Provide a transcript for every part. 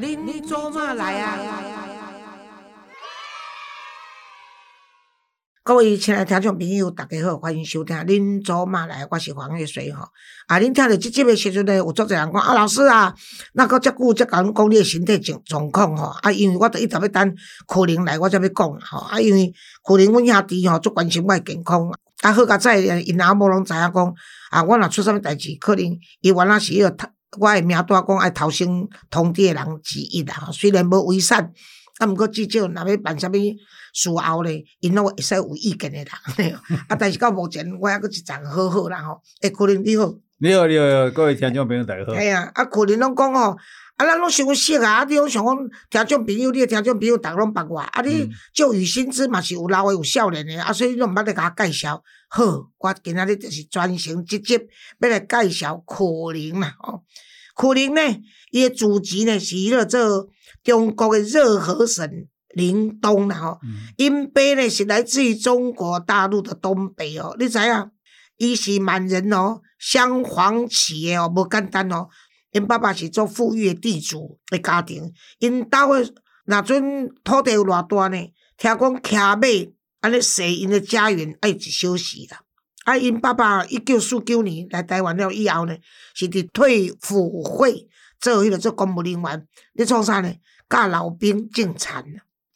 恁做嘛来啊？各位亲爱听众朋友，大家好，欢迎收听《恁做嘛来》，我是黄月水吼。啊，恁听到即集的时阵呢，有足侪人讲啊，老师啊，那个遮久才甲阮讲你的身体状状况吼。啊，因为我著一直要等可能来，我才要讲吼。啊，因为可能阮兄弟吼足关心我的健康。啊，好佳在因阿某拢知影讲，啊，我若出啥物代志，可能伊原来是迄个我的名单讲爱头先通知诶人之一啦。吼，虽然无违善，啊，毋过至少若要办啥物事后咧，因拢会使有意见诶人。啊，但是到目前我还阁一丛好好啦吼。诶，可能你好。你好，你好，各位听众朋友，大家好。系啊，啊，可能拢讲吼，啊，咱拢伤熟啊，啊，你拢想讲听众朋友，你诶听众朋友，逐个拢捌我，啊，你就与薪资嘛是有老诶有少年诶，啊，所以你拢毋捌咧甲我介绍。好，我今仔日就是专程直接要来介绍可林啦，吼。可林呢，伊诶祖籍呢是迄个做中国诶热河省临东啦，吼。因爸呢是来自于中国大陆的东北哦，你知影？伊是满人哦。镶黄旗诶哦，无简单哦。因爸爸是做富裕诶地主诶家庭，因兜诶若阵土地有偌大呢？听讲骑马安尼踅因诶家园爱一小时啦。啊，因爸爸一九四九年来台湾了以后呢，是伫退辅会做迄个做公务人员。你创啥呢？教老兵种田，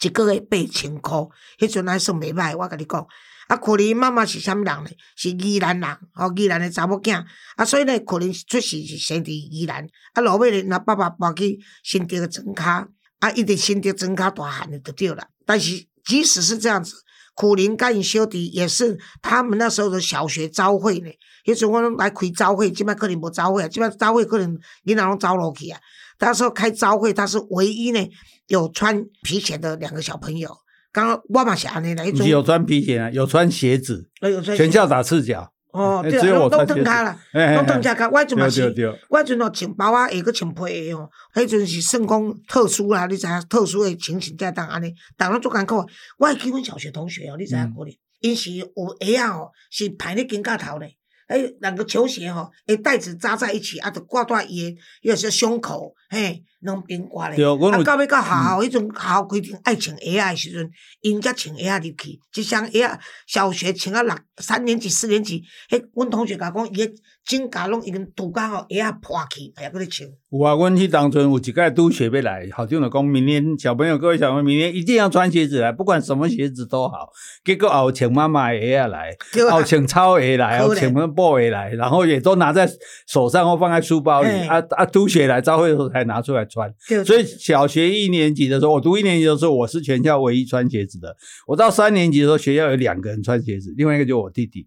一个月八千箍，迄阵还算袂歹。我甲你讲。啊，可能妈妈是啥物人呢？是宜兰人，吼，宜兰的查某囝。啊，所以呢，可能出世是生伫宜兰。啊，落尾呢，那爸爸搬去新竹的庄卡，啊，一直新竹庄卡大汉的就对了。但是即使是这样子，可能甲因小弟也是他们那时候的小学招会呢。迄阵我来开招会，即摆可能无招会啊，即摆招会可能囡仔拢招落去啊。那时候开招会，他是唯一呢有穿皮鞋的两个小朋友。刚刚我嘛是安尼来，有穿皮鞋啊，有穿鞋子，全校打赤脚。哦，对啊，拢拢脱卡啦，拢脱只卡。我迄阵嘛是，我迄阵哦穿包啊，下个穿皮鞋哦。迄阵是算讲特殊啦，你知影特殊诶情形才当安尼，逐个做艰苦。我还记阮小学同学哦，你知影可能，因是有鞋啊哦，是排咧肩胛头咧。诶，两个球鞋吼，诶带子扎在一起，啊，就挂在伊诶，又是胸口，嘿。拢变卦咧，啊，到尾到学校迄阵，学校规定爱穿鞋仔诶时阵，因才穿鞋仔入去。一双鞋仔，小学穿啊六三年级、四年级，迄阮同学甲讲，伊诶指甲拢已经涂甲吼，鞋仔破去，还搁咧穿。有啊，阮去当阵有一届拄鞋要来，校长就讲，明年小朋友各位小朋友，明年一定要穿鞋子来，不管什么鞋子都好。结果后穿妈妈鞋仔来，后穿草鞋来，后穿么布鞋来，然后也都拿在手上或放在书包里。啊啊，拄鞋来，早会的时候才拿出来。穿，所以小学一年级的时候，我读一年级的时候，我是全校唯一穿鞋子的。我到三年级的时候，学校有两个人穿鞋子，另外一个就我弟弟。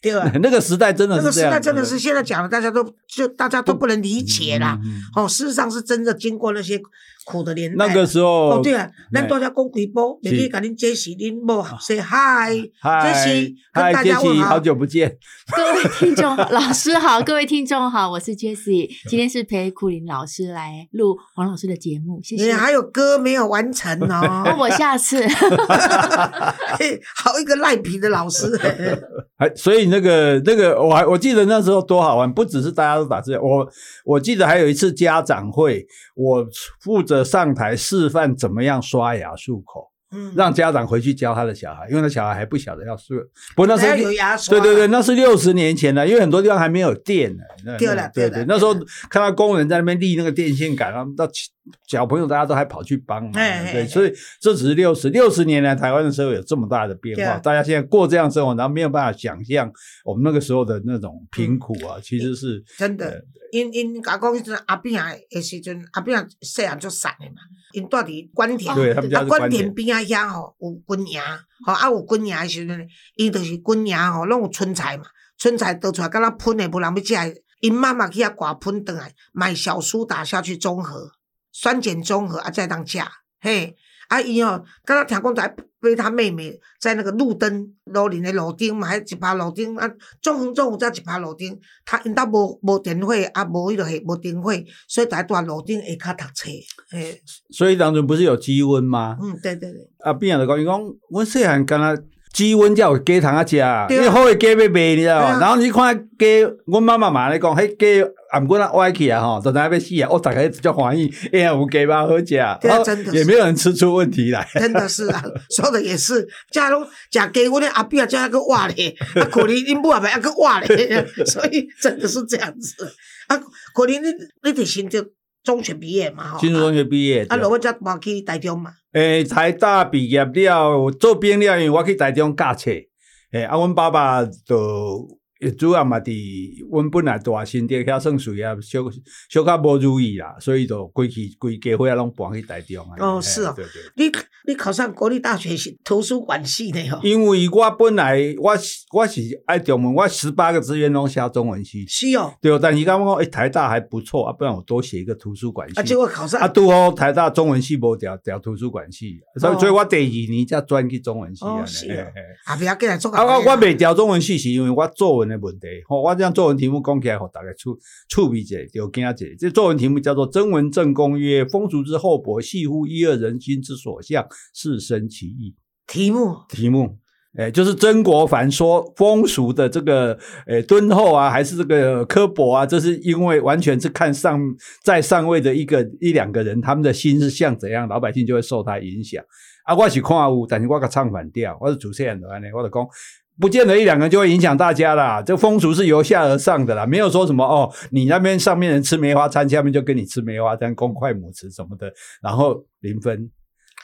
对 吧？那个时代真的是那个时代真的是现在讲的，大家都就大家都不能理解啦。哦，事实上是真的经过那些。苦的年代，那个时候哦，对啊，咱大家讲几波，也可以甲恁杰西恁某 say hi，杰西跟大家问好，好久不见，各位听众老师好，各位听众好，我是杰西，今天是陪苦林老师来录黄老师的节目，谢谢。还有歌没有完成哦，我下次，好一个赖皮的老师，还所以那个那个我还我记得那时候多好玩，不只是大家都打字，我我记得还有一次家长会，我负责。上台示范怎么样刷牙漱口，嗯，让家长回去教他的小孩，因为他小孩还不晓得要漱。不过那时候有牙刷，对对对，那是六十年前了，因为很多地方还没有电呢。对了，对对，那时候看到工人在那边立那个电线杆，然后到小朋友大家都还跑去帮忙，对，所以这只是六十六十年来台湾的社会有这么大的变化，大家现在过这样生活，然后没有办法想象我们那个时候的那种贫苦啊，其实是真的。因因甲讲迄阵阿扁诶时阵，阿扁细汉足瘦诶嘛，因住伫关田，啊关田边啊遐吼有军营，吼啊有军营诶时阵，伊就是军营吼拢有春菜嘛，春菜倒出来敢若喷诶，无人要食，因妈妈去遐刮喷倒来，买小苏打下去中和，酸碱中和啊再当食，嘿。啊，伊哦，刚刚听讲在背他妹妹在那个路灯路林的路顶嘛，还一排路顶啊，中横中午在一排路顶，他因兜无无电火，啊无迄落系无电火，所以在住路顶下骹读册，嘿。所以当中不是有积温吗？嗯，对对对。啊，边人就讲，伊讲，阮细汉敢若鸡瘟才有鸡通啊食，因为好的鸡要卖，你知道吗？然后你看鸡，阮妈妈嘛咧讲，迄鸡俺不管歪起啊吼，都在那边死啊，我大概叫欢喜，哎呀，有鸡巴好食，真的也没有人吃出问题来。真的是啊，说的也是，假如食鸡，我的阿伯叫那个活咧，啊，可能因母也袂那个活咧，所以真的是这样子。啊，可能你你得先就中学毕业嘛，哈，进入中学毕业，啊，落尾才搬去台中嘛。诶，台大毕业了，做兵了，因为我去台中教册，诶，啊，阮爸爸就。主要嘛，伫阮本来大新店遐算属于啊，小小较无如意啦，所以就规去规家伙啊，拢搬去台中啊。哦，是哦。你你考上国立大学是图书馆系的哦。因为我本来我我是爱中文，我十八个志愿拢写中文系。是哦。对哦，但是刚刚讲诶，台大还不错啊，不然我多写一个图书馆系。啊，结果考上啊，拄好台大中文系无调调图书馆系，所以所以我第二年才转去中文系啊。哦，是哦。啊，不要紧来做啊。我我未调中文系是因为我作文的问题，吼。我这样作文题目讲起来，好大概触触笔者就惊者。这作文题目叫做《曾文正公曰：风俗之厚薄，系乎一二人心之所向，是生其义。》题目题目，哎，就是曾国藩说风俗的这个，哎，敦厚啊，还是这个刻薄啊？这是因为完全是看上在上位的一个一两个人，他们的心是像怎样，老百姓就会受他影响。啊，我是看有，但是我个唱反调，我是主持人的安尼，我就讲。不见得一两个就会影响大家啦，这风俗是由下而上的啦，没有说什么哦，你那边上面人吃梅花餐，下面就跟你吃梅花餐，公筷母匙什么的，然后零分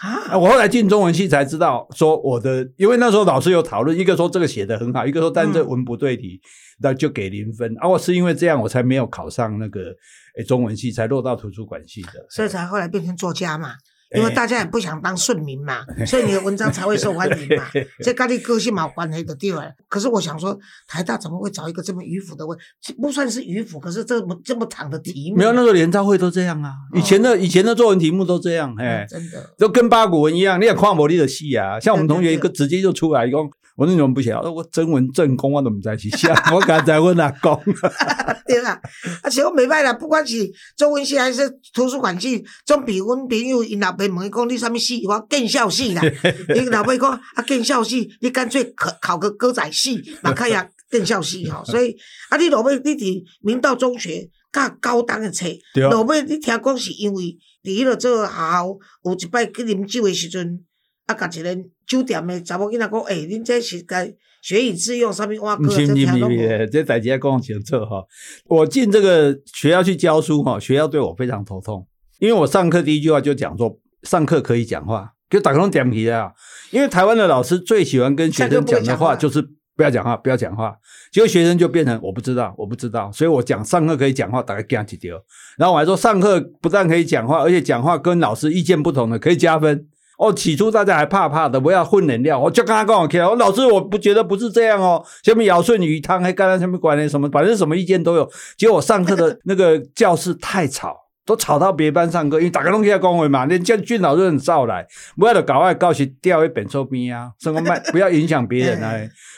啊。我后来进中文系才知道，说我的，因为那时候老师有讨论，一个说这个写的很好，一个说但这文不对题，那就给零分。啊，我是因为这样，我才没有考上那个诶中文系，才落到图书馆系的，所以才后来变成作家嘛。因为大家也不想当顺民嘛，所以你的文章才会受欢迎嘛。这跟你个性冇关系的地方？可是我想说，台大怎么会找一个这么迂腐的问？不算是迂腐，可是这么这么长的题目。没有那个联招会都这样啊，以前的以前的作文题目都这样，哎，真的，都跟八股文一样，你也跨模力的戏啊。像我们同学一个直接就出来一个。我那种不晓得，我真文正公我都唔知是啥，我刚才问阿公。对啦，而且我没办啦，不管是中文系还是图书馆系，总比阮朋友因老爸问伊讲你什么系，我建校系啦。因老爸讲啊建校系，你干脆考考个歌仔系，那看下建校系吼。所以啊，你老爸你伫明道中学教高档的册，老爸你听讲是因为伫迄个做学校有一摆去啉酒的时阵。啊，甲一个酒店的查某囡仔讲，诶，恁这是该学以致用，上面挖哥这听拢无。这代志要讲清楚哈。我进这个学校去教书哈，学校对我非常头痛，因为我上课第一句话就讲说，上课可以讲话，就打工点皮啊。因为台湾的老师最喜欢跟学生讲的话就是不要讲话，不要讲话。结果学生就变成我不知道，我不知道，所以我讲上课可以讲话，大概讲几丢。然后我还说上课不但可以讲话，而且讲话跟老师意见不同的可以加分。哦，起初大家还怕怕的，不要混能量。我就跟他讲我我老师我不觉得不是这样哦。下面尧舜禹汤还干了什么管呢？什么反正什么意见都有。结果我上课的那个教室太吵，都吵到别班上课，因为大家拢起来讲话嘛，连教俊老师很照来，不要的搞外告去掉一本臭兵啊，什么卖不要影响别人啊。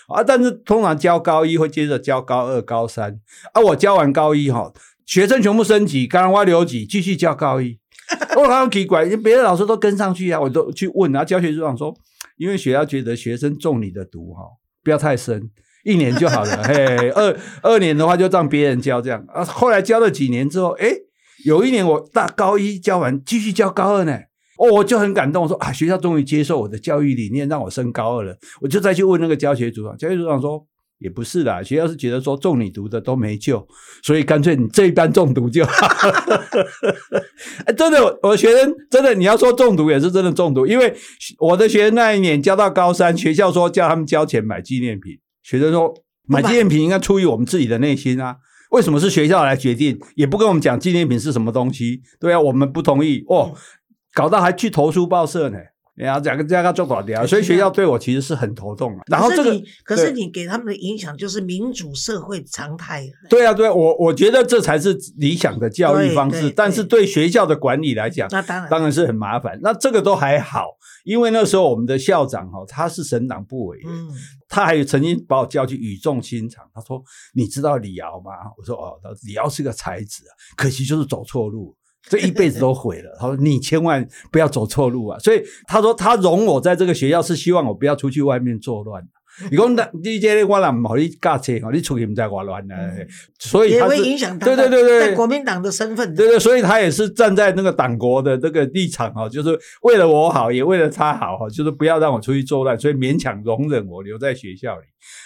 啊，但是通常教高一会接着教高二、高三啊，我教完高一哈，学生全部升级，刚刚我留级继续教高一。我好奇怪，别的老师都跟上去啊，我都去问啊。教学组长说，因为学校觉得学生中你的毒哈，不要太深，一年就好了。嘿，二二年的话就让别人教这样啊。后来教了几年之后，哎，有一年我大高一教完，继续教高二呢。哦，我就很感动，我说啊，学校终于接受我的教育理念，让我升高二了。我就再去问那个教学组长，教学组长说。也不是啦，学校是觉得说中你毒的都没救，所以干脆你这一班中毒就好。真的，我学生真的，你要说中毒也是真的中毒，因为我的学生那一年教到高三，学校说叫他们交钱买纪念品，学生说买纪念品应该出于我们自己的内心啊，为什么是学校来决定，也不跟我们讲纪念品是什么东西？对啊，我们不同意哦，搞到还去投诉报社呢。然后两个家他做保镖，所以学校对我其实是很头痛啊。然后这个，可是你给他们的影响就是民主社会常态。对啊，对，我我觉得这才是理想的教育方式。但是对学校的管理来讲，那当然当然是很麻烦。那这个都还好，因为那时候我们的校长哈，他是省党部委员，他还曾经把我叫去语重心长，他说：“你知道李敖吗？”我说：“哦，李敖是个才子啊，可惜就是走错路。”这一辈子都毁了。他说你千万不要走错路啊！所以他说他容我在这个学校是希望我不要出去外面作乱。你讲那你这我啦，唔好你驾车哦，你出去唔在外乱呢，所以也会影响他对对对对国民党的身份。对对，所以他也是站在那个党国的这个立场哦，就是为了我好，也为了他好哈，就是不要让我出去作乱，所以勉强容忍我留在学校里。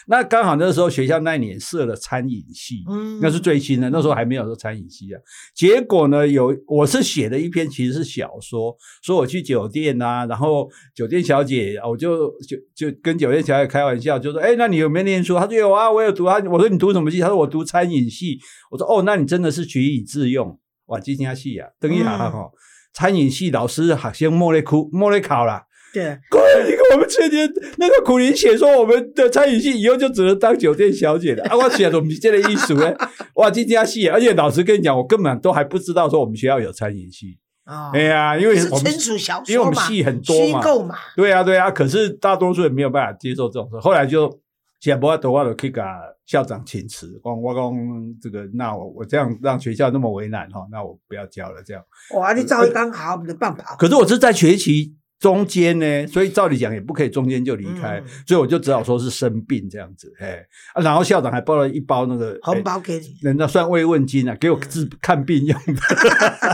那刚好那时候学校那年设了餐饮系，嗯那是最新的，那时候还没有说餐饮系啊。结果呢，有我是写了一篇其实是小说，说我去酒店啊，然后酒店小姐，我就就就跟酒店小姐开玩笑，就说：“哎，那你有没有念书？”他说：“有啊，我有读啊。”我说：“你读什么系？”他说：“我读餐饮系。”我说：“哦，那你真的是学以致用哇，这家系啊，等一下哈、嗯餐饮系老师学生莫咧哭莫咧考啦。”对，你看我们去年那个苦林写说，我们的餐饮系以后就只能当酒店小姐了啊！我写的我们这个艺术呢，哇，这家系，而且老师跟你讲，我根本都还不知道说我们学校有餐饮系。哦，哎呀，因为是我们小说嘛，因为我们戏很多嘛虚构嘛，对啊对啊，可是大多数人没有办法接受这种事，后来就写不多，我就去给校长请辞，光我讲这个，那我我这样让学校那么为难哈，那我不要教了这样。哇，你照一刚好，我们的办法。可是我是在学期中间呢，所以照理讲也不可以中间就离开，嗯。所以我就只好说是生病这样子，哎，啊，然后校长还包了一包那个红哎包给你，人家算慰问金啊，给我治看病用的。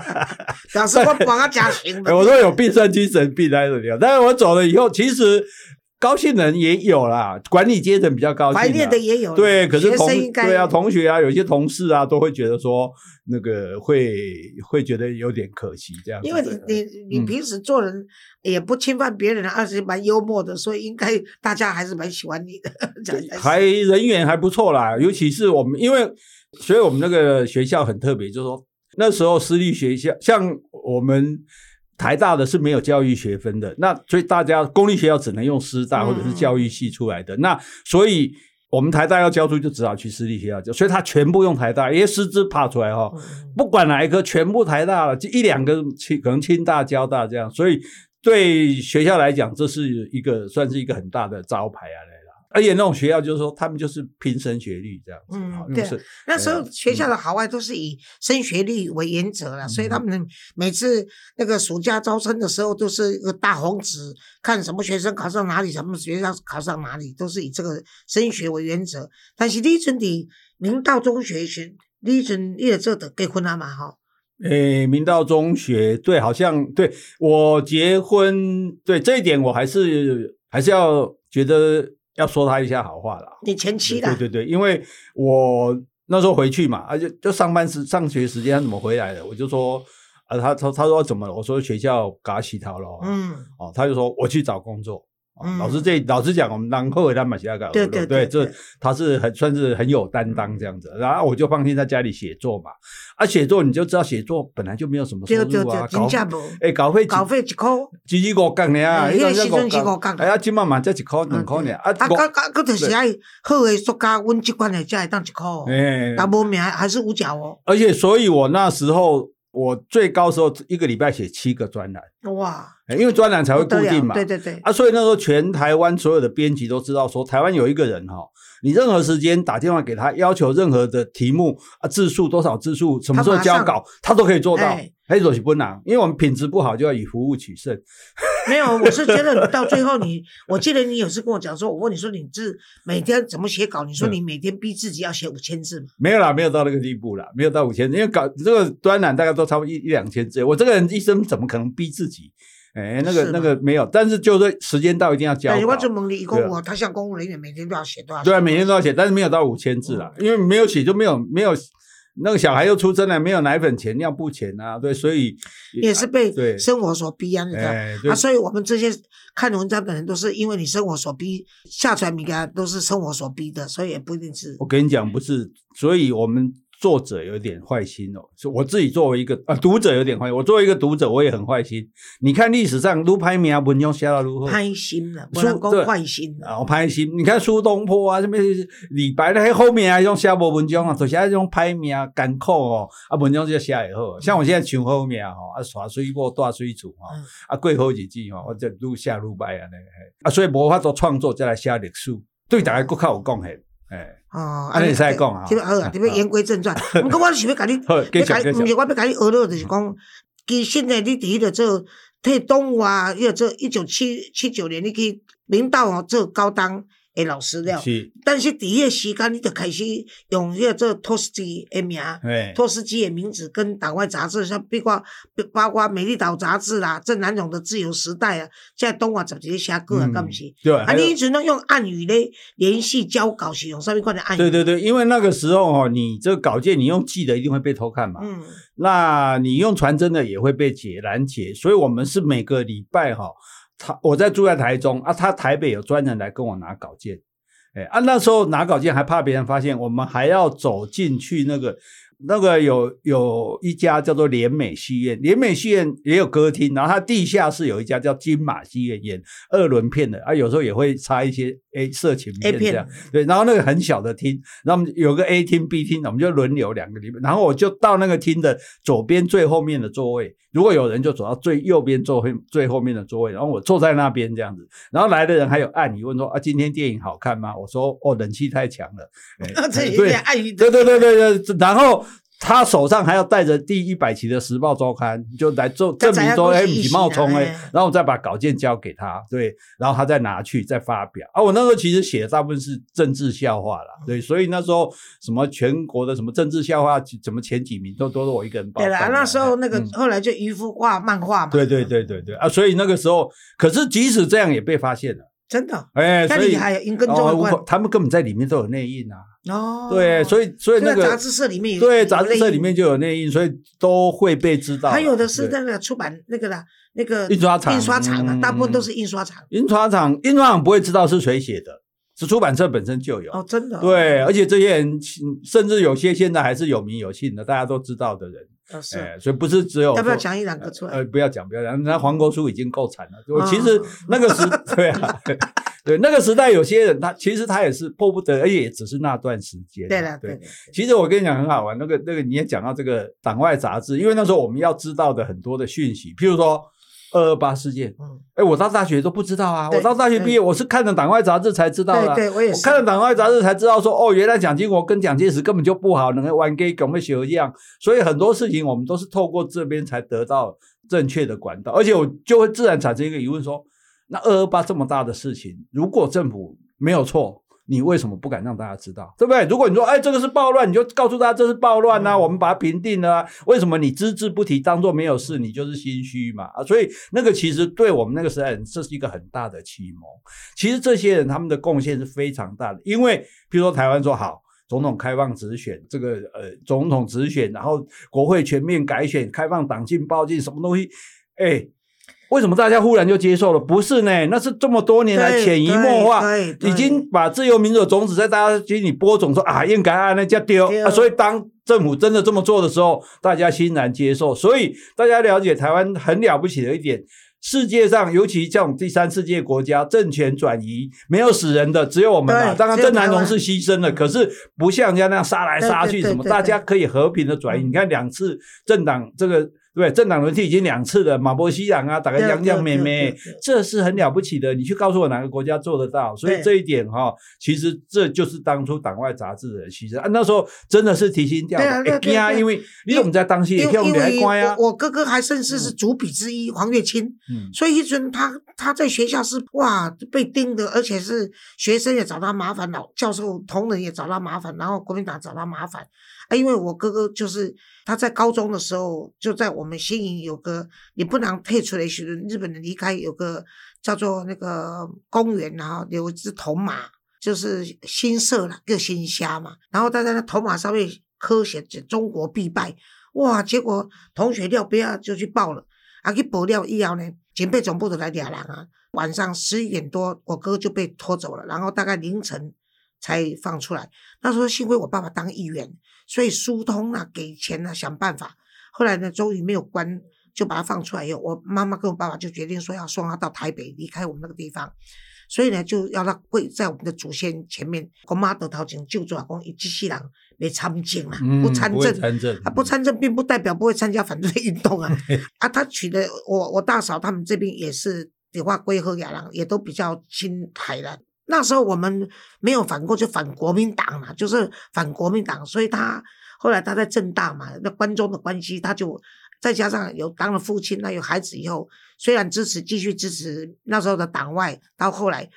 表示我帮他加薪哎我说有病算精神病来的了，但是我走了以后，其实高兴人也有啦，管理阶层比较高兴啦，怀念的也有，对，可是同对啊，同学啊，有些同事啊，都会觉得说那个会会觉得有点可惜这样。因为你你你嗯平时做人也不侵犯别人，而且蛮幽默的，所以应该大家还是蛮喜欢你的。还人缘还不错啦，尤其是我们，因为所以我们那个学校很特别，就是说那时候私立学校，像我们台大的是没有教育学分的，那所以大家公立学校只能用师大嗯或者是教育系出来的，那所以。我们台大要教书，就只好去私立学校教，所以他全部用台大，因为师资爬出来哈、嗯不管哪一科，全部台大了，就一两个清可能清大、交大这样，所以对学校来讲，这是一个算是一个很大的招牌啊。而且那种学校就是说，他们就是拼升学率这样子，嗯对那时候呃学校的好坏都是以升学率为原则了，所以嗯他们每次那个暑假招生的时候都是一个大红纸，看什么学生考上哪里，什么学校考上哪里，都是以这个升学为原则。但是你阵伫明道中学时，你阵你也做的结婚了嘛？哈，诶，明道中学对，好像对我结婚，对这一点我还是还是要觉得要说他一下好话啦。你前妻的，对对对，因为我那时候回去嘛，而且就上班时上学时间他怎么回来的，我就说啊，他他他说怎么了？我说学校给他洗头了。嗯，哦，他就说我去找工作。老师这老师讲，我们当后他马西亚搞对对对，这对。对他是很算是很有担当这样子，然后我就放心在家里写作嘛。啊，写作你就知道，写作本来就没有什么收入啊，对，真正无，哎，稿费稿费一块，只只五角尔啊，哎迄阵迄个时阵是角五角哎呀，今慢慢才一块两块呢，啊，啊，五啊啊，佮就是爱好的作家，阮即款的才会当一块哦，哎，啊，无名还是五角哦，而且，所以我那时候我最高时候一个礼拜写七个专栏，哇，哎因为专栏才会固定嘛。对对对，啊，所以那时候全台湾所有的编辑都知道说，台湾有一个人哈、你任何时间打电话给他，要求任何的题目啊字数多少字数，什么时候交稿，他都可以做到哎。黑手是不难，因为我们品质不好，就要以服务取胜。没有，我是觉得你 到最后你，我记得你有次跟我讲说，我问你说你字每天怎么写稿，你说嗯你每天逼自己要写五千字嘛，没有啦，没有到那个地步啦，没有到五千字，因为稿这个专栏大概都差不多一一两千字。我这个人一生怎么可能逼自己？哎，那个那个没有，但是就是时间到一定要交我。就问你，一对啊共我他像公务人员每天都要写多少？对啊，每天都要写，但是没有到五千字嗯啦，因为没有写就没有没有那个小孩又出生了，没有奶粉钱、尿布钱啊，对，所以也是被生活所逼啊，你知道。啊，所以我们这些看文章的人都是因为你生活所逼下传米啊，都是生活所逼的，所以也不一定是我跟你讲，不是，所以我们作者有点坏心哦。是我自己作为一个啊读者有点坏，我作为一个读者，我也很坏心。你看历史上如拍名啊文章写到如何？贪心了，不说能讲对坏心了。啊，拍心！你看苏东坡啊，什么李白那后面啊，用写无文章啊，就写种拍名艰苦哦，啊文章就写会好。像我现在唱好命吼，啊耍水果大水厝吼嗯，啊过好日子吼，我就愈写愈歹安尼。啊，所以无法做创作，再来写历史，对大家更较有贡献。哎，哦，安尼使讲啊好啊，特别言归正传。毋过我是要甲 你，要甲你，毋是我要甲你学了，就是讲，其实呢，你伫迄个做替动物啊，迄个做一九七七九年，你去领导哦做高当的老师了。是，但是第一个时间，你就开始用迄个做托斯基诶名。哎，托斯基的名字跟党外杂志，像包括包括《美丽岛》杂志啦，郑南榕的《自由时代》啊，现在东华杂志写过啊，嗯敢毋是？对，啊，你一直拢用暗语咧联系交稿，是用上面款的暗语？对对对，因为那个时候哦，你这个稿件你用寄的一定会被偷看嘛，嗯，那你用传真的也会被解拦截，所以我们是每个礼拜哈、他我在住在台中啊，他台北有专人来跟我拿稿件，哎啊那时候拿稿件还怕别人发现，我们还要走进去那个那个有有一家叫做联美戏院，联美戏院也有歌厅，然后它地下室有一家叫金马戏院演二轮片的啊，有时候也会插一些 A 色情片片这样，对，然后那个很小的厅，然后我们有个 A 厅 B 厅，我们就轮流两个礼拜，然后我就到那个厅的左边最后面的座位，如果有人就走到最右边座位最后面的座位，然后我坐在那边这样子，然后来的人还有暗语问说啊，今天电影好看吗？我说哦，冷气太强了，哎 这有对点暗语。对对对对对，然后。他手上还要带着第一百期的《时报周刊》，就来做证明说，哎，你冒充哎，然后我再把稿件交给他，对，然后他再拿去再发表。啊，我那时候其实写的大部分是政治笑话啦，对，所以那时候什么全国的什么政治笑话，怎么前几名都都是我一个人报。对了，那时候那个嗯。后来就渔夫画漫画嘛。对对对对对。啊，所以那个时候，可是即使这样也被发现了，真的？哎，所以那厉害哦，银根中哦他们根本在里面都有内应啊，哦。对，所以所以那个在杂志社里面有对有杂志社里面就有内印，所以都会被知道啦。还有的是那个出版那个啦，那个印刷厂印刷厂啊，嗯大部分都是印刷厂。印刷厂，印刷厂不会知道是谁写的，是出版社本身就有。哦，真的哦。对，而且这些人甚至有些现在还是有名有姓的，大家都知道的人。哦，是。哎，所以不是只有要不要讲一两个出来呃，？不要讲，不要讲。那黄国书已经够惨了。我哦其实那个时，对啊，对那个时代，有些人他其实他也是迫不得，而且也只是那段时间。对了，对。其实我跟你讲很好玩，那个那个你也讲到这个党外杂志，因为那时候我们要知道的很多的讯息，譬如说二二八事件，嗯，哎，我到大学都不知道啊，我到大学毕业，我是看了党外杂志才知道的啊。对对，我也看了党外杂志才知道说，哦，原来蒋经国跟蒋介石根本就不好，能够玩给我们学一样，所以很多事情我们都是透过这边才得到正确的管道，而且我就会自然产生一个疑问说，那二二八这么大的事情，如果政府没有错。你为什么不敢让大家知道，对不对？如果你说，哎，这个是暴乱，你就告诉大家这是暴乱呐、嗯我们把它平定了、啊。为什么你只字不提，当做没有事，你就是心虚嘛？啊，所以那个其实对我们那个时代人，这是一个很大的启蒙。其实这些人他们的贡献是非常大的，因为比如说台湾说好总统开放直选，这个呃总统直选，然后国会全面改选，开放党禁报禁，什么东西，哎。为什么大家忽然就接受了？不是呢，那是这么多年来对潜移默化，已经把自由民主的种子在大家心里播种，说啊应该啊那叫丢啊，所以当政府真的这么做的时候，大家欣然接受。所以大家了解台湾很了不起的一点，世界上尤其这种第三世界国家，政权转移没有死人的，只有我们啊。当然郑南榕是牺牲了，可是不像人家那样杀来杀去什么，大家可以和平的转移。嗯你看两次政党这个。对，政党轮替已经两次了，马波西朗啊，打个对洋洋妹妹这是很了不起的。你去告诉我哪个国家做得到？所以对这一点哈、其实这就是当初党外杂志的牺牲啊。那时候真的是提心吊胆，对啊因为你怎么在当戏，因跳我们还乖啊？我我哥哥还甚至是主笔之一，黄月清。嗯，所以一尊他他在学校是哇被盯的，而且是学生也找他麻烦，老教授同仁也找他麻烦，然后国民党找他麻烦啊。因为我哥哥就是他在高中的时候，就在我们新营有个你不能退出来时，日本人离开有个叫做那个公园，然后有一只铜马，就是新社啦，叫新虾嘛，然后他在那铜马上面刻写着“中国必败”，哇！结果同学料不要就去报了。啊，去报了以后呢，警备总部就来抓人啊。晚上十一点多，我哥就被拖走了，然后大概凌晨才放出来。那时候幸亏我爸爸当议员，所以疏通啊，给钱啊，想办法。后来呢，终于没有关，就把他放出来以后，我妈妈跟我爸爸就决定说要送他到台北，离开我们那个地方。所以呢，就要他跪在我们的祖先前面，我妈得头前就做讲，伊这世人没参政啦，嗯不参政，参政啊，不参政并不代表不会参加反对运动啊。啊，他娶的我我大嫂他们这边也是的话，龟和亚郎也都比较亲台的。那时候我们没有反过，就反国民党嘛，就是反国民党，所以他后来他在政大嘛，那关中的关系，他就再加上有当了父亲，那有孩子以后，虽然支持继续支持那时候的党外，到后来，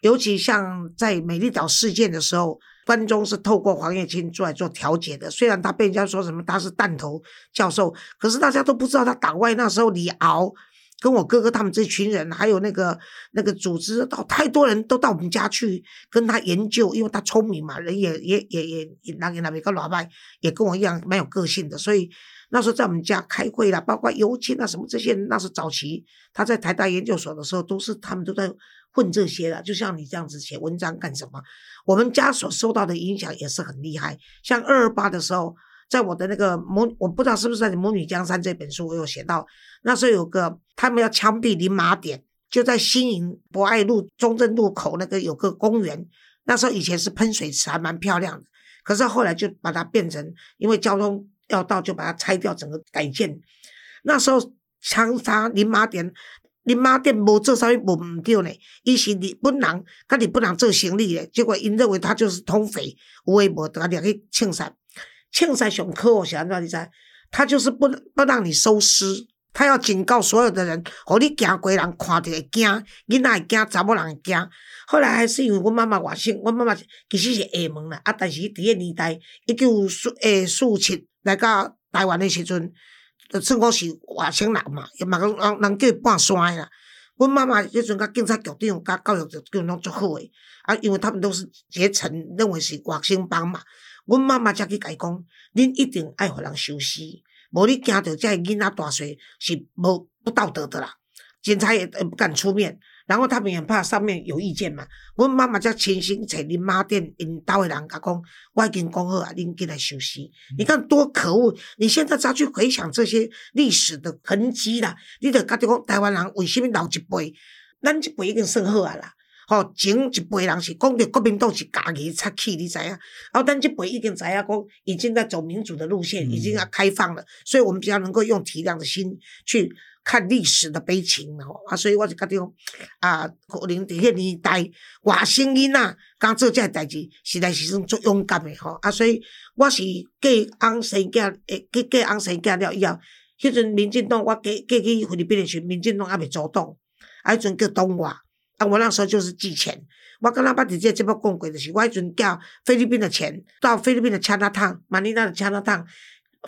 尤其像在美丽岛事件的时候，关中是透过黄叶清出来做调解的，虽然他被人家说什么他是弹头教授，可是大家都不知道他党外那时候李敖。跟我哥哥他们这群人，还有那个那个组织，到太多人都到我们家去跟他研究，因为他聪明嘛，人也也也也那个那边个老外也跟我一样蛮有个性的，所以那时候在我们家开会啦，包括尤金啊什么这些，那是早期他在台大研究所的时候，都是他们都在混这些的，就像你这样子写文章干什么？我们家所受到的影响也是很厉害，像二二八的时候。在我的那个母，我不知道是不是在《母女江山》这本书，我有写到，那时候有个他们要枪毙林马典，就在新营博爱路中正路口那个有个公园，那时候以前是喷水池，还蛮漂亮的，可是后来就把它变成，因为交通要道，就把它拆掉，整个改建。那时候枪杀林马典，林马典无做啥物无唔对呢，伊是日本人，跟日本人做生意的，结果因认为他就是通匪，有诶无得掠去枪杀。庆山熊科，我想到你在，他就是不不让你收尸，他要警告所有的人，和你行过人看到会惊，囡仔会惊，查某人会惊。后来还是因为我妈妈外省，我妈妈其实是厦门啦，啊，但是伫个年代一九四诶四七来到台湾的时阵，算讲是外省人嘛，也嘛人人叫半山啦。阮妈妈迄阵甲警察局长、甲教育局长拢足好诶，啊，因为他们都是结成认为是外省帮嘛。阮妈妈才去甲伊讲，恁一定爱互人收尸，无你惊着遮囡仔大细是无不道德的啦。警察也不敢出面，然后他们也怕上面有意见嘛。阮妈妈才亲身找恁妈店因兜诶人甲讲，我已经讲好啊，恁进来收尸。你看多可恶！你现在再去回想这些历史的痕迹啦，你着觉得讲台湾人为什么老一辈，咱一辈已经算好啊啦。吼，前一辈人是讲着国民党是家己插起，你知影？后咱这辈已经知影讲，已经在走民主的路线，已经要开放了，所以我们比较能够用体谅的心去看历史的悲情吼啊，所以我就觉得讲啊，可能伫迄年代外省囡仔刚做这代志，实在是算足勇敢的吼啊，所以我是嫁翁生囝，诶，嫁嫁翁生囝了以后，迄阵民进党我嫁嫁去菲律宾的时，民进党还未主动，啊，迄阵叫东华。啊，我那时候就是寄钱。我跟他把姐姐这么讲过的是，我还准叫菲律宾的钱到菲律宾的加拿大、马尼拉的加拿大，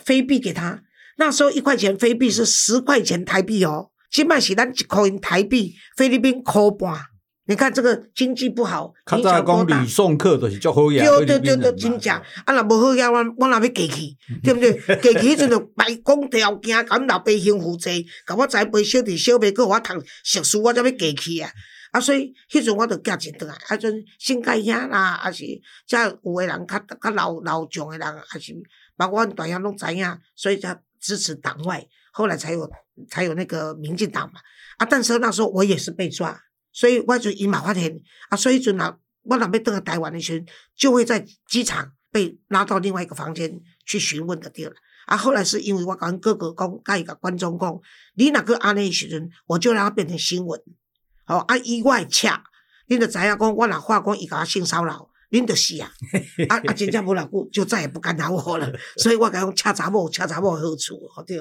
飞币给他。那时候一块钱飞币是十块钱台币哦。现在是咱一块银台币，菲律宾扣半。你看这个经济不好，影响多大？送客都是足好呀，对对对对，真正啊，若无好呀，我我哪要过去？对不对？过去迄阵就白讲条件，甲阮老爸幸福济，甲我栽培小弟小妹，搁我读硕士，我才要过去啊。啊，所以迄阵我着寄钱倒来，啊，阵新界兄啦，啊是遮有诶人较较老老将诶人，啊是包括阮大兄拢知影，所以才支持党外，后来才有才有那个民进党嘛。啊，但是那时候我也是被抓，所以我就因马发现，啊，所以阵若我若要倒来台湾诶时阵，就会在机场被拉到另外一个房间去询问的对了。啊，后来是因为我跟哥哥讲，甲伊个观众讲，你若个安尼时阵，我就让它变成新闻。哦，啊，意外恰，恁就知影讲，我若话讲伊甲我性骚扰，恁就死啊！啊啊，真正无偌久，就再也不敢拿我了。所以我讲恰查某，恰查某好处，好对。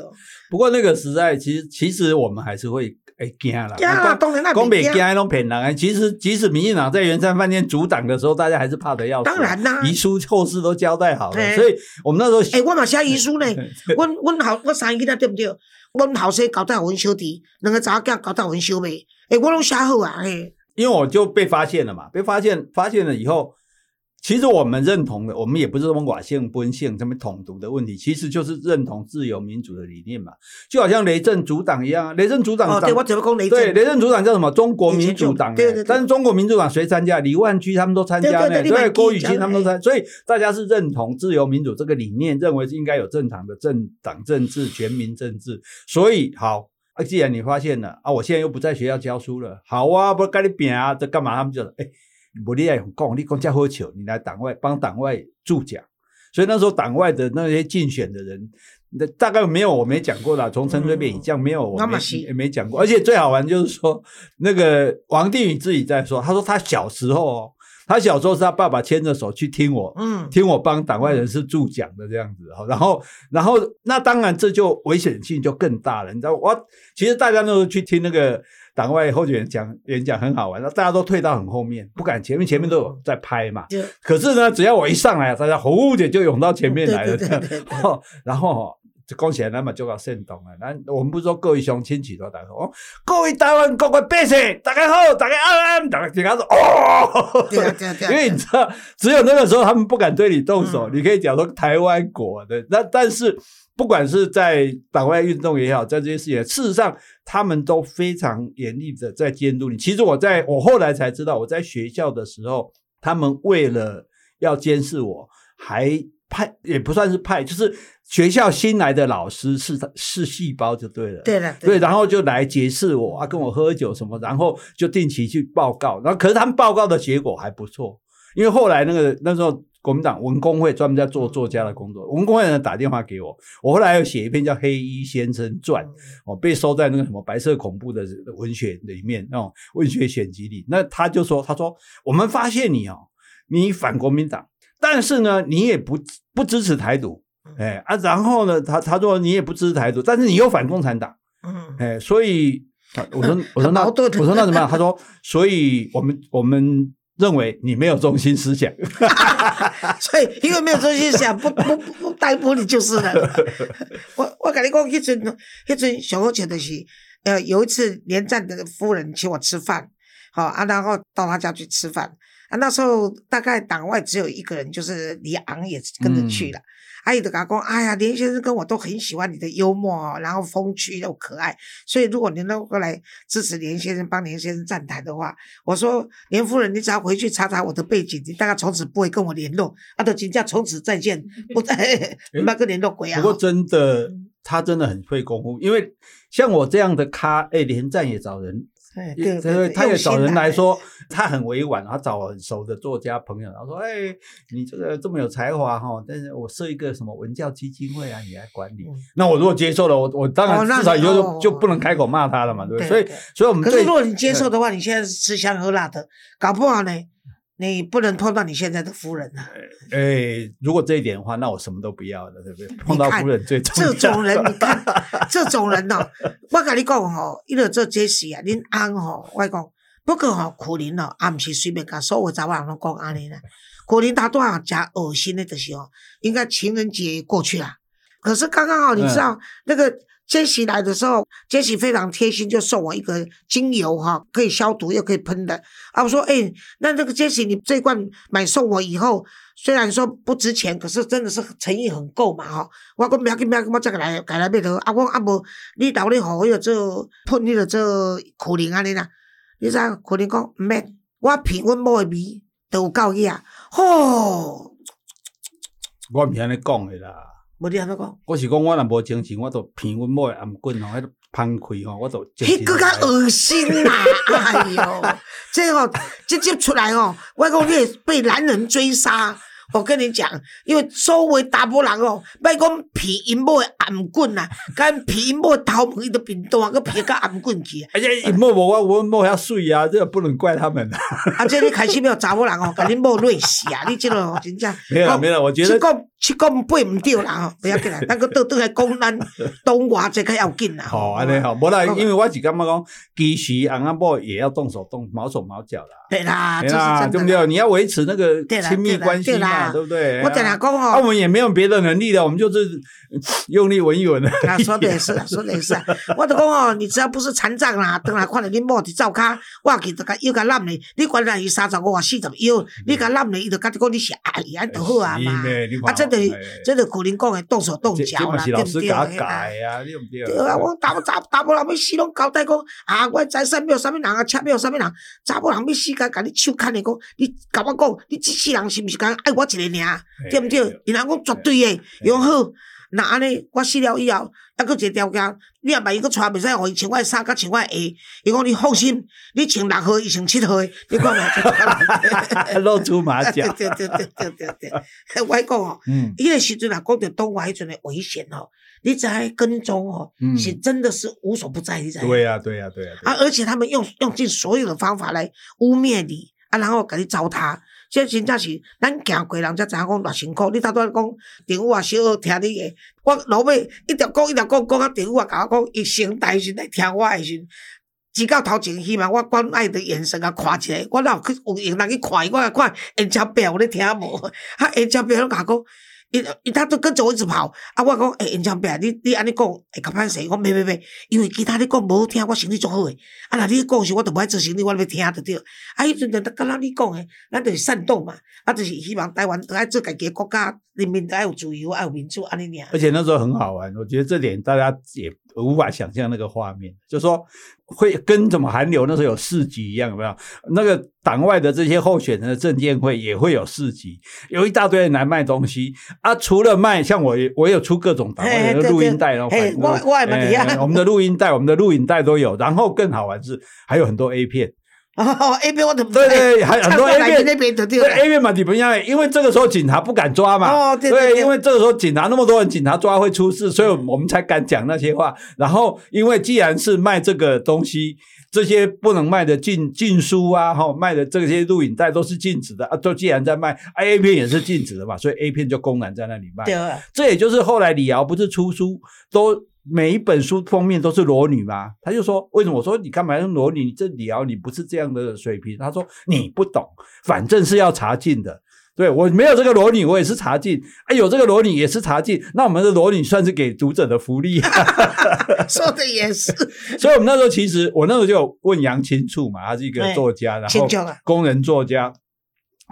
不过那个时代，其实其实我们还是会会惊啦。惊啦，当然那讲袂惊，拢骗人。其实即使民进党在圆山饭店阻挡的时候，大家还是怕的要死。当然啦，遗书后事都交代好了，所以我们那时候，哎，我嘛写遗书呢。我我好我三个囡仔对不对？阮后生交代阮小弟，两个查囝交代阮小妹。哎，我拢写好啊！嘿，因为我就被发现了嘛，被发现发现了以后，其实我们认同的，我们也不是说寡姓不姓这么统独的问题，其实就是认同自由民主的理念嘛。就好像雷震主党一样，雷震主党，对我怎么讲雷震？对，雷震主党叫什么？中国民主党。对对对。但是中国民主党谁参加？李万居他们都参加呢。对，郭雨清他们都参，所以大家是认同自由民主这个理念，认为是应该有正常的政党政治、全民政治。所以好。啊，既然你发现了啊，我现在又不在学校教书了，好啊，不跟你扁啊，这干嘛？他们就哎，不你爱讲，你讲加喝酒，你来党外帮党外助讲。所以那时候党外的那些竞选的人，那大概没有我没讲过的，从陈水扁以降没有我没也没讲过，而且最好玩就是说，那个王定宇自己在说，他说他小时候，他小时候是他爸爸牵着手去听我，嗯，听我帮党外人士助讲的这样子，然后，然后那当然这就危险性就更大了，你知道，我其实大家都去听那个。党外候选人讲演讲很好玩，那大家都退到很后面，不敢前面，前面都有在拍嘛。可是呢，只要我一上来，大家呼的就涌到前面来了。然后恭喜那么就要盛动了。那我们不是说各位兄亲戚都打哦，各位台湾各位百姓，大家好，大家安安，大家听他说哦。因为你知道，只有那个时候他们不敢对你动手，你可以讲说台湾国的。那但是。不管是在党外运动也好，在这些事情，事实上他们都非常严厉的在监督你。其实我在我后来才知道，我在学校的时候，他们为了要监视我，还派也不算是派，就是学校新来的老师是是细胞就对了，对了，对，然后就来结识我啊，跟我喝酒什么，然后就定期去报告，然后可是他们报告的结果还不错，因为后来那个那时候。国民党文工会专门在做作家的工作，文工会人打电话给我，我后来又写一篇叫《黑衣先生传》，哦，被收在那个什么白色恐怖的文学里面那种文学选集里。那他就说，他说我们发现你哦，你反国民党，但是呢，你也不不支持台独，哎啊，然后呢，他他说你也不支持台独，但是你又反共产党，嗯，哎，所以我说我说那 我说那怎么样？他说，所以我们我们。认为你没有中心思想，所以因为没有中心思想，不不不不逮捕你就是了。我我跟你讲，一阵一阵小好笑的是，呃，有一次连战的夫人请我吃饭，好啊，然后到他家去吃饭啊，那时候大概党外只有一个人，就是李昂也跟着去了。阿姨的讲讲，哎呀，连先生跟我都很喜欢你的幽默，然后风趣又可爱，所以如果您能够来支持连先生，帮连先生站台的话，我说连夫人，你只要回去查查我的背景，你大概从此不会跟我联络，啊，的请假从此再见，不再那个联络鬼啊。不过真的，他真的很会功夫，因为像我这样的咖，哎，连战也找人。对，对，他也找人来说，他很委婉，他找很熟的作家朋友，然后说：“哎，你这个这么有才华哈，但是我设一个什么文教基金会啊，你来管理。那我如果接受了，我我当然至少以后就就不能开口骂他了嘛，对不对？所以，所以我们可是如果你接受的话，你现在是吃香喝辣的，搞不好呢。”你不能碰到你现在的夫人啊！哎，如果这一点的话，那我什么都不要了，对不对？碰到夫人最重要。这种人，你看，这种人哦，我跟你讲哦，因为做这事啊，恁安吼，我讲，不过哦，可能哦，也毋是随便甲所有查某人拢讲安尼啦。可能他都啊，加恶心的时候，应该情人节过去了，可是刚刚好，你知道那个。杰西来的时候，杰西非常贴心，就送我一个精油哈，可以消毒又可以喷的。啊，我说，哎，那这个杰西，你这罐买送我以后，虽然说不值钱，可是真的是诚意很够嘛哈。我讲不要紧不要紧，我再来改来买头。啊，我啊无，你到底好有做喷你个做苦灵安尼啦？你知苦灵讲唔免，我闻阮某的味都有够啊。吼，我唔是安尼讲的啦。无你安怎讲？我是讲，我若无精神，我就骗阮某诶颔棍吼，迄个喷开吼，我就。迄更较恶心啦！哎呦，这吼直接出来哦，我讲你被男人追杀。我跟你讲，因为周围大波人哦，别讲皮因某的颔棍呐，跟皮因某头毛伊都变大，个皮个颔棍去。而且因某无我我某遐水啊，这个不能怪他们。而且你开始没有查某人哦，甲你某累死啊！你这个真正 没有没有，我觉得七公七公八唔对啦吼，不要紧啦，那个倒倒来讲咱东华这个要紧啦。好，安尼好，无啦，因为我是感觉讲，其实阿阿某也要动手动毛手毛脚啦。对啦，对啦，对不对？你要维持那个亲密关系嘛。对不对？我跟他讲哦，我们也没有别的能力的，我们就是用力闻一闻的。他说的也是，说的也是。我就讲哦，你只要不是残障啦，等下看到你某伫灶骹，我去就甲腰甲揽咧。你管他伊三十五啊四十腰，你甲揽咧，伊就甲你讲你是阿姨，安就好啊嘛。啊，真的，真的可能讲的动手动脚啦，对不对？对啊，我查查查某人要死拢交代讲啊，我财产没有啥物人啊，车没有啥物人，查某人要死甲甲你手牵的讲，你甲我讲，你这世人是毋是讲爱我一个？对不对？伊人讲绝对的，用好。那安尼，我死了以后，还佫一个条件，你若万一佫带袂使，互伊穿我诶衫，甲穿我的鞋。伊讲你放心，你穿六号，伊穿七号，你看嘛？露出马脚。对对对对对对对。我讲哦，迄个时阵啊，讲着东华迄阵的危险哦，你在跟踪哦，嗯是真的是无所不在，你知？对呀，对呀，对呀，啊，而且他们用用尽所有的方法来污蔑你啊，然后给你糟蹋。这真正是咱行过人才知影讲偌辛苦。你头拄仔讲电话啊，小学听你诶，我老尾一直讲一直讲，讲到电话啊，甲我讲伊成台时来听我的时，只到头前希望我关爱的眼神啊看一下，我若有去有闲人去看伊，我来看演唱表有咧听无？啊，演唱表拢甲我讲。伊伊他都跟着我一直跑，啊！我讲，诶、演唱表，你你安尼讲会较歹势，我讲袂袂袂，因为其他你讲无好听，我生理足好诶。啊，若你讲是，我都无爱做生理，我要听就对。啊，迄阵就敢若你讲诶，咱就是煽动嘛，啊，就是希望台湾爱做家己诶国家，人民都爱有自由，爱有民主，安尼尔。而且那时候很好玩，我觉得这点大家也无法想象那个画面，就说会跟怎么韩流那时候有市集一样，有没有？那个党外的这些候选人的证监会也会有市集，有一大堆人来卖东西啊。除了卖，像我也我有出各种党外的录音带，对然后嘿我们的录音带、我们的录影带都有。然后更好玩是还有很多 A 片，哦 A 片我怎么对对对，还很多 A 片那边就对对了。A 片嘛，你不一样，因为这个时候警察不敢抓嘛。哦对对对因为这个时候警察那么多人，警察抓会出事，所以我们才敢讲那些话。然后，因为既然是卖这个东西，这些不能卖的禁禁书啊，哈，卖的这些录影带都是禁止的啊。都既然在卖啊 A 片也是禁止的嘛，所以 A 片就公然在那里卖。对啊，这也就是后来李敖不是出书都每一本书封面都是裸女吗？他就说为什么？我说你干嘛用裸女？你这李敖你不是这样的水平。他说你不懂，反正是要查禁的。对我没有这个裸女，我也是查禁；哎，有这个裸女也是查禁。那我们的裸女算是给读者的福利、说的也是。所以我们那时候其实我那时候就有问杨清处嘛，他是一个哎作家，然后工人作家，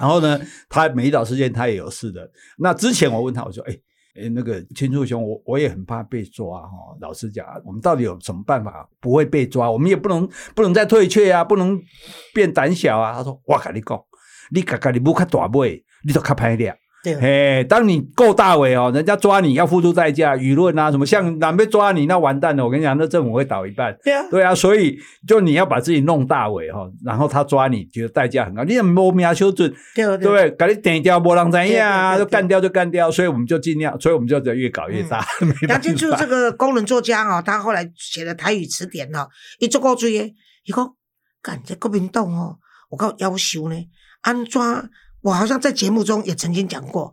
然后呢，他美岛事件他也有事的。那之前我问他，我说，哎。哎，那个青树雄，我我也很怕被抓哈、老实讲，我们到底有什么办法不会被抓？我们也不能不能再退却啊，不能变胆小啊。他说：“我跟你讲，你家家你不看大妹，你都较歹了。对，嘿，当你够大尾哦，人家抓你要付出代价，舆论啊什么，像南被抓你那完蛋了。我跟你讲，那政府会倒一半。对啊，对啊，所以就你要把自己弄大尾哈、哦，然后他抓你，觉得代价很高，你也没命修准，对不对？赶紧点掉，波浪怎样啊？就干掉就干掉，所以我们就尽量，所以我们就越搞越大。杨清处法这个工人作家哦，他后来写了台语词典哦，伊足够追的。伊讲，干这国民党哦，我够要求呢，安怎？我好像在节目中也曾经讲过，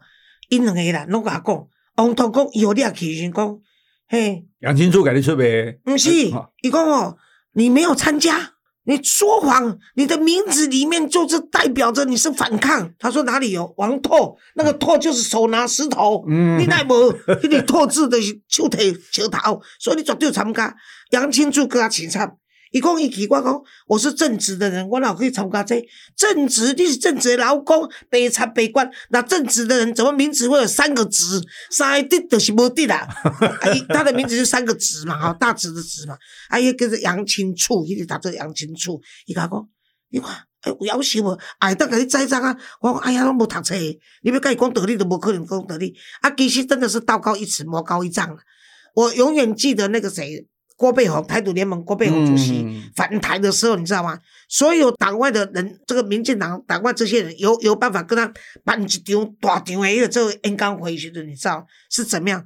因两个人拢甲我讲，王彤讲以后你也去时讲，嘿，杨清楚赶紧出呗，不是啊，伊讲哦，你没有参加。你说谎，你的名字里面就是代表着你是反抗。他说哪里有王拓？那个拓就是手拿石头，嗯你奈无？迄个拓字的是手提石头，所以你绝对参加。杨清柱跟他起惨，伊讲伊奇怪讲，我是正直的人，我哪有可以参加这正直？你是正直的老公，悲惨悲观。那正直的人怎么名字会有三个直？三个直就是无直啦。啊他的名字就三个直嘛，哈，大直的直嘛。啊，伊叫做杨青处，伊就打做杨青处。伊甲我讲，你看。哎，有要求无？哎，当甲你栽赃啊！我讲，哎呀，拢无读册的，你要甲伊讲道理都无可能讲道理。啊，其实真的是道高一尺，魔高一丈了。我永远记得那个谁，郭背宏，台独联盟郭背宏主席、嗯反台的时候，你知道吗？所有党外的人，这个民进党党外这些人有有办法跟他办一场大场的一个这个演讲会去的，你知道是怎么样？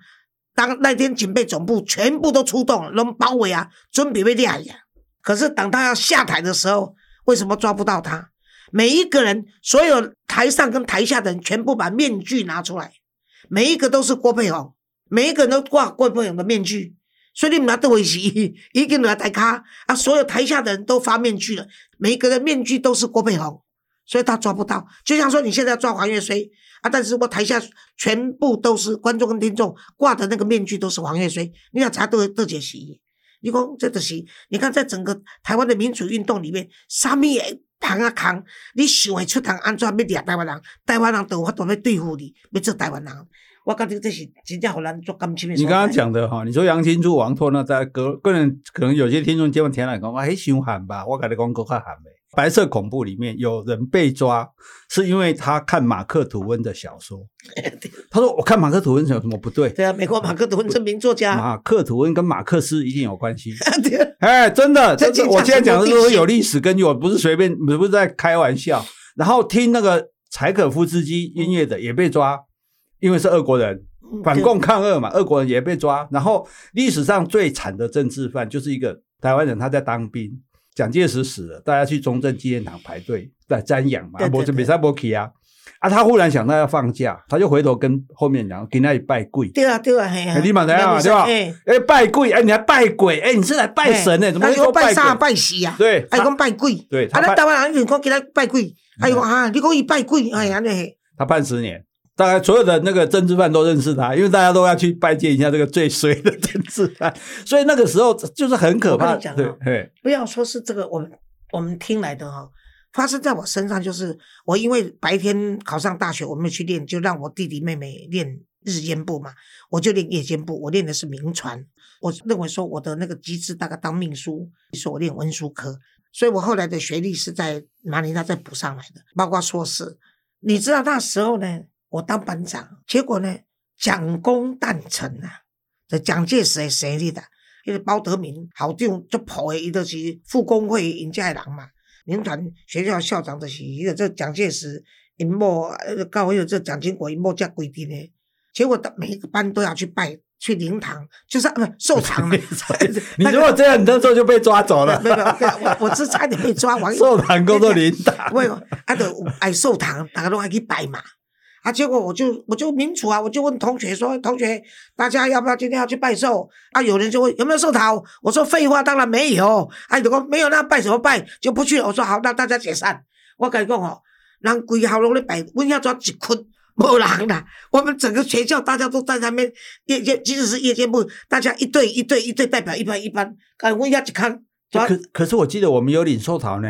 当那天警备总部全部都出动了，拢包围啊，准备被抓呀。可是等他要下台的时候，为什么抓不到他？每一个人，所有台上跟台下的人，全部把面具拿出来，每一个都是郭佩宏，每一个人都挂郭佩宏的面具。所以你们拿得回是一个人台卡啊，所有台下的人都发面具了，每一个人面具都是郭佩宏，所以他抓不到。就像说你现在要抓黄月水啊，但是我台下全部都是观众跟听众挂的那个面具都是黄月水，你要查都都解析。你讲这就是，你看在整个台湾的民主运动里面，啥物会扛啊扛，你想会出通安怎要掠台湾人，台湾人都有法度要对付你，要做台湾人。我感觉这是真正互咱做感情的。你刚刚讲的哈，你说杨金柱、王拓，那在个个人可能有些听众听完听了讲，哎，伤寒吧？我跟你讲，够较寒呗。白色恐怖里面有人被抓，是因为他看马克吐温的小说。他说：“我看马克吐温有什么不对？对啊，美国马克吐温是名作家，马克吐温跟马克思一定有关系。哎，真的，这真的，我现在讲的都是有历史根据，我不是随便，不是在开玩笑。然后听那个柴可夫斯基音乐的也被抓，因为是俄国人。反共抗俄嘛，俄国人也被抓。然后历史上最惨的政治犯就是一个台湾人，他在当兵，蒋介石死了，大家去中正纪念堂排队在瞻仰嘛，我这比赛波奇啊。啊，他忽然想到要放假，他就回头跟后面讲，给那里拜跪。对啊，对啊，嘿啊。你嘛怎样对吧？哎，拜跪，哎，你还拜鬼？哎，你是来拜神呢？怎么说拜啥拜死啊？对，还讲拜鬼。对，啊，那台湾人讲给他拜鬼，哎呦啊，你讲伊拜鬼，哎呀，那。他判十年，大概所有的那个政治犯都认识他，因为大家都要去拜见一下这个最衰的政治犯，所以那个时候就是很可怕。对，不要说是这个，我们我们听来的哈。发生在我身上，就是我因为白天考上大学，我没有去练，就让我弟弟妹妹练日间部嘛，我就练夜间部。我练的是名传，我认为说我的那个机制大概当命书，说我练文书科，所以我后来的学历是在马尼拉再补上来的，包括硕士。你知道那时候呢，我当班长，结果呢，蒋公诞辰啊，这蒋介石生日的，因为包德明好长就跑的，伊就是副工会人家人嘛。民团学校校长就是一个这蒋介石，因某呃，搞还有这蒋经国因某这规定的，结果每一个班都要去拜去灵堂，就是不寿 堂。你如果这样，你那时候就被抓走了。没有，我我是差点被抓完。寿堂工作灵堂。为啊，都爱寿堂，大家都爱去拜嘛。啊！结果我就我就民主啊，我就问同学说：“同学，大家要不要今天要去拜寿？”啊，有人就问有没有寿桃？我说废话，当然没有。啊，如果没有，那拜什么拜？就不去了。我说好，那大家解散。我跟你讲哦，人归好拢咧拜，我要抓一捆，无人啦。我们整个学校大家都在上面夜间，即使是夜间部，大家一队一队一队代表一班一班，敢问一下去看。可可是我记得我们有领寿桃呢。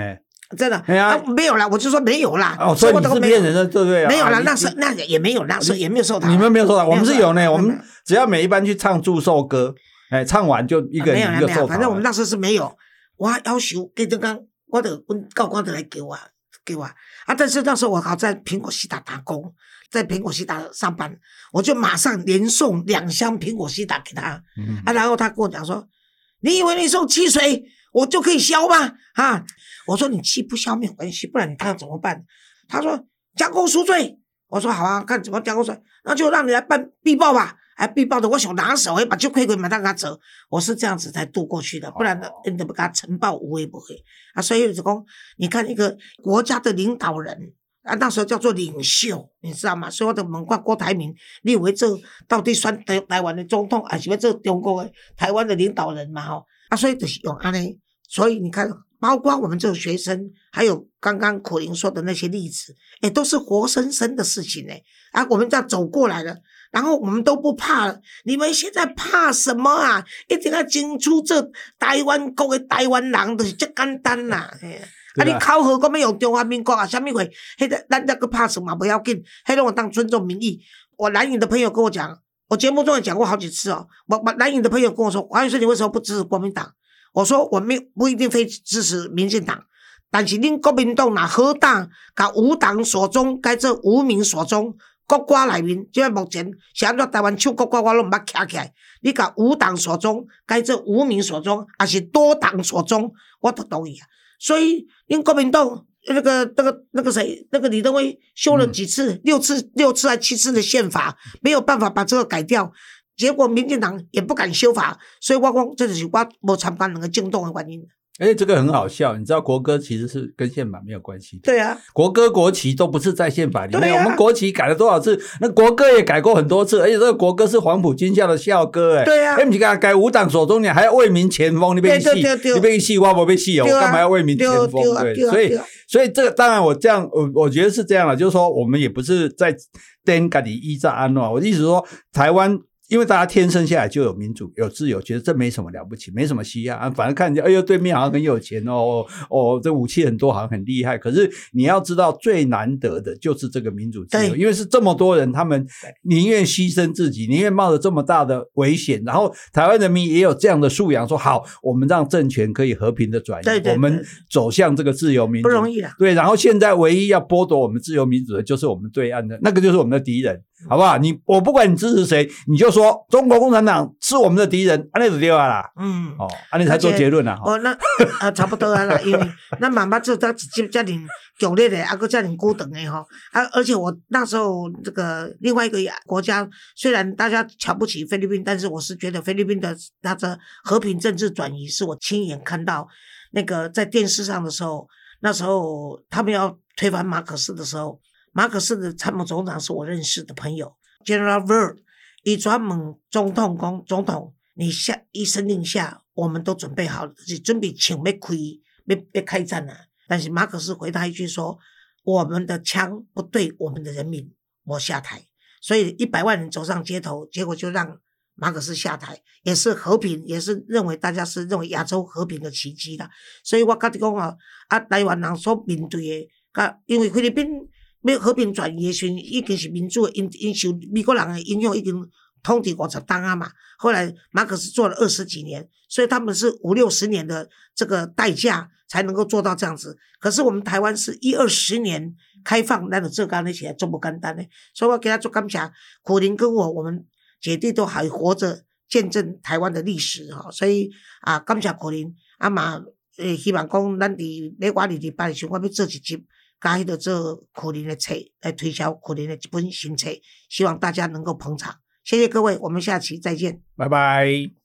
真的，啊，没有啦，我就说没有啦。哦，所以你是骗人的，对不对啊？没有啦，那是那也没有，那是也没有寿堂。你们没有收到，我们是有呢。我们只要每一班去唱祝寿歌，哎，唱完就一个一个寿堂。反正我们那时候是没有。我要求给这个，我的问高官的来给我，给我啊。但是那时候我好在苹果西达打工，在苹果西达上班，我就马上连送两箱苹果西达给他。啊，然后他跟我讲说：“你以为你送汽水？”我就可以消吗？啊！我说你气不消没有关系，不然你看怎么办？他说将功赎罪。我说好啊，看怎么将功赎罪，那就让你来办必报吧。哎，必报的我想拿手，我把旧亏鬼马上给他走。我是这样子才渡过去的，不然呢，你怎么给他呈报无微不会啊？所以子公，你看一个国家的领导人啊，那时候叫做领袖，你知道吗？所以我的问过郭台铭，你以为这到底算台台湾的总统，还是要做中国的台湾的领导人嘛？吼啊，所以就是用安尼。所以你看，包括我们这种学生，还有刚刚苦林说的那些例子，哎，都是活生生的事情哎。啊，我们这样走过来了，然后我们都不怕了。你们现在怕什么啊？一定要争出这台湾国的台湾人，就是这简单呐。啊，你考核国没有中华民国啊？什么会？迄个咱那个怕什么？不要紧，迄种我当尊重民意。我蓝营的朋友跟我讲，我节目中也讲过好几次哦。我我蓝营的朋友跟我说，黄宇说，你为什么不支持国民党？我说我没不一定非支持民进党，但是恁国民党拿何党甲无党所宗，该做无名所宗，国歌内面，即个目前是安怎台湾唱国歌我拢毋捌徛起来。你甲无党所宗，该做无名所宗，还是多党所宗，我都同意啊。所以恁国民党那个那个那个谁，那个李登辉修了几次，六次六次还七次的宪法，没有办法把这个改掉。结果民进党也不敢修法，所以我讲这就是我无参加两个惊动的原因。哎，这个很好笑，你知道国歌其实是跟宪法没有关系。对啊，国歌国旗都不是在宪法里面。我们国旗改了多少次？那国歌也改过很多次，而且这个国歌是黄埔军校的校歌。哎，对啊，哎，你看改五党手中，你还要为民前锋，你被戏，你被戏，我不被戏哦，我干嘛要为民前锋？对，所以，所以这个当然我这样，我我觉得是这样了，就是说我们也不是在登家里依照安诺，我的意思说台湾。因为大家天生下来就有民主、有自由，觉得这没什么了不起，没什么稀罕啊。反正看人家，哎呦，对面好像很有钱哦，哦，这武器很多，好像很厉害。可是你要知道，最难得的就是这个民主自由，因为是这么多人，他们宁愿牺牲自己，宁愿冒着这么大的危险。然后台湾人民也有这样的素养，说好，我们让政权可以和平的转移，我们走向这个自由民主，不容易啊。对，然后现在唯一要剥夺我们自由民主的，就是我们对岸的那个，就是我们的敌人，好不好？你我不管你支持谁，你就。说中国共产党是我们的敌人，安尼就对啊啦。嗯，哦，安尼才做结论啦。哦，那啊差不多啊啦，因为那妈妈做到直接家庭强烈的，啊个家庭孤等的哈，啊而且我那时候这个另外一个国家，虽然大家瞧不起菲律宾，但是我是觉得菲律宾的它的和平政治转移是我亲眼看到，那个在电视上的时候，那时候他们要推翻马可斯的时候，马克思的参谋总长是我认识的朋友，General Ver。伊专门总统讲，总统，你下一声令下，我们都准备好了，是准备请要开，要要开战了。但是马克思回答一句说：“我们的枪不对我们的人民，我下台。”所以一百万人走上街头，结果就让马克思下台，也是和平，也是认为大家是认为亚洲和平的奇迹啦。所以我跟你讲哦，啊，台湾人所面对的，啊因为菲律宾。要和平转移的时，已经是民主的，因因受美国人的影响，已经统治五十当啊嘛。后来马克思做了二十几年，所以他们是五六十年的这个代价才能够做到这样子。可是我们台湾是一二十年开放，那种浙江那些做不简单的，所以我给他做感谢。苦林跟我，我们姐弟都还活着，见证台湾的历史哈。所以啊，感谢苦林啊嘛，诶，希望讲咱伫咧我二二八的时候，我要做一集。加迄个做苦林的车来推销可怜的一本新车，希望大家能够捧场。谢谢各位，我们下期再见，拜拜。